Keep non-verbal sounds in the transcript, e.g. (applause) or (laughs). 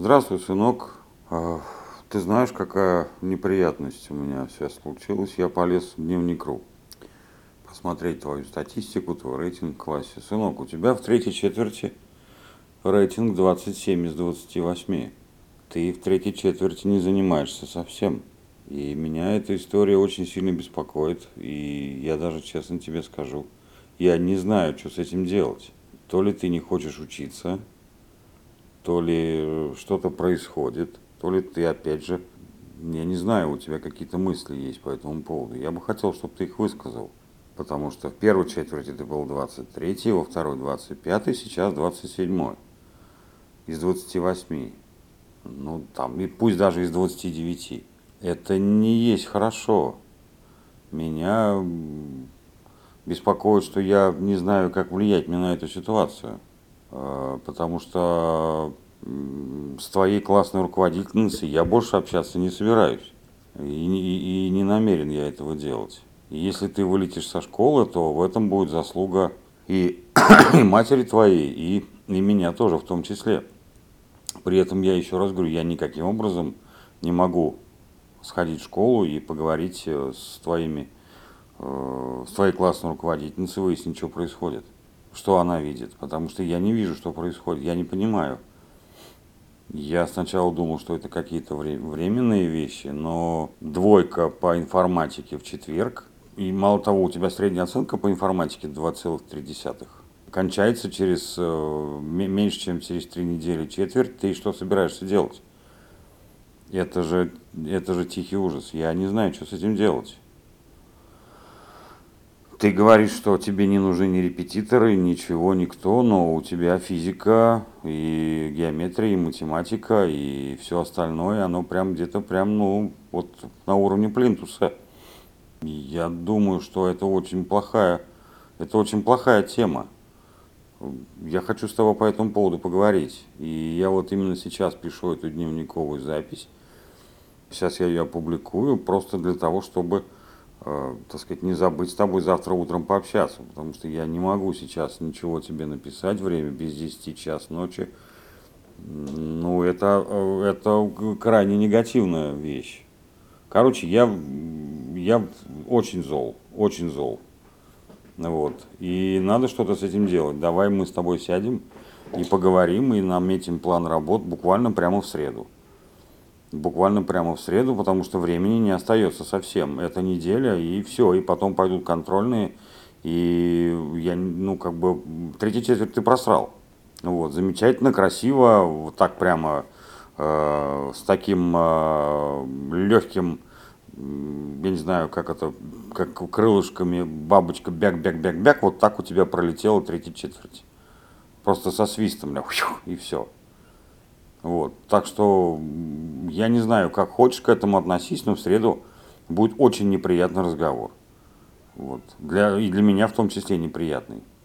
Здравствуй, сынок. А, Ты знаешь, какая неприятность у меня сейчас случилась? Я полез в дневник.ру посмотреть твою статистику, твой рейтинг в классе. Сынок, у тебя в третьей четверти рейтинг 27 из 28. Ты в третьей четверти не занимаешься совсем. И меня эта история очень сильно беспокоит. И я даже честно тебе скажу, я не знаю, что с этим делать. То ли ты не хочешь учиться, то ли что-то происходит, то ли ты опять же, я не знаю, у тебя какие-то мысли есть по этому поводу. Я бы хотел, чтобы ты их высказал. Потому что в первой четверти ты был 23, во второй 25, сейчас 27 из 28. Ну, там, и пусть даже из 29. Это не есть хорошо. Меня беспокоит, что я не знаю, как влиять мне на эту ситуацию. Э, потому что с твоей классной руководительницей я больше общаться не собираюсь. И, и, и не намерен я этого делать. И если ты вылетишь со школы, то в этом будет заслуга и, (coughs) и матери твоей, и, и меня тоже в том числе. При этом я еще раз говорю, я никаким образом не могу сходить в школу и поговорить э, с твоими, э, с твоей классной руководительницей, выяснить, что происходит что она видит, потому что я не вижу, что происходит, я не понимаю. Я сначала думал, что это какие-то временные вещи, но двойка по информатике в четверг, и мало того, у тебя средняя оценка по информатике 2,3. Кончается через э, меньше, чем через три недели четверть, ты что собираешься делать? Это же, это же тихий ужас. Я не знаю, что с этим делать. Ты говоришь, что тебе не нужны ни репетиторы, ничего, никто, но у тебя физика и геометрия, и математика, и все остальное, оно прям где-то прям, ну, вот на уровне плинтуса. Я думаю, что это очень плохая, это очень плохая тема. Я хочу с тобой по этому поводу поговорить. И я вот именно сейчас пишу эту дневниковую запись. Сейчас я ее опубликую просто для того, чтобы так сказать, не забыть с тобой завтра утром пообщаться, потому что я не могу сейчас ничего тебе написать, время без 10 час ночи. Ну, это, э, это крайне негативная вещь. Короче, я, я очень зол, очень зол. Вот. И надо что-то с этим делать. Давай мы с тобой сядем и поговорим, и наметим план работ буквально прямо в среду буквально прямо в среду, потому что времени не остается совсем. Это неделя, и все, и потом пойдут контрольные, и я, ну, как бы, третий четверть ты просрал. Вот, замечательно, красиво, вот так прямо, э, с таким э, легким, я не знаю, как это, как крылышками бабочка бяк-бяк-бяк-бяк, вот так у тебя пролетела третья четверть. Просто со свистом, (laughs) и все. Вот. Так что я не знаю, как хочешь к этому относись, но в среду будет очень неприятный разговор. Вот. Для, и для меня в том числе неприятный.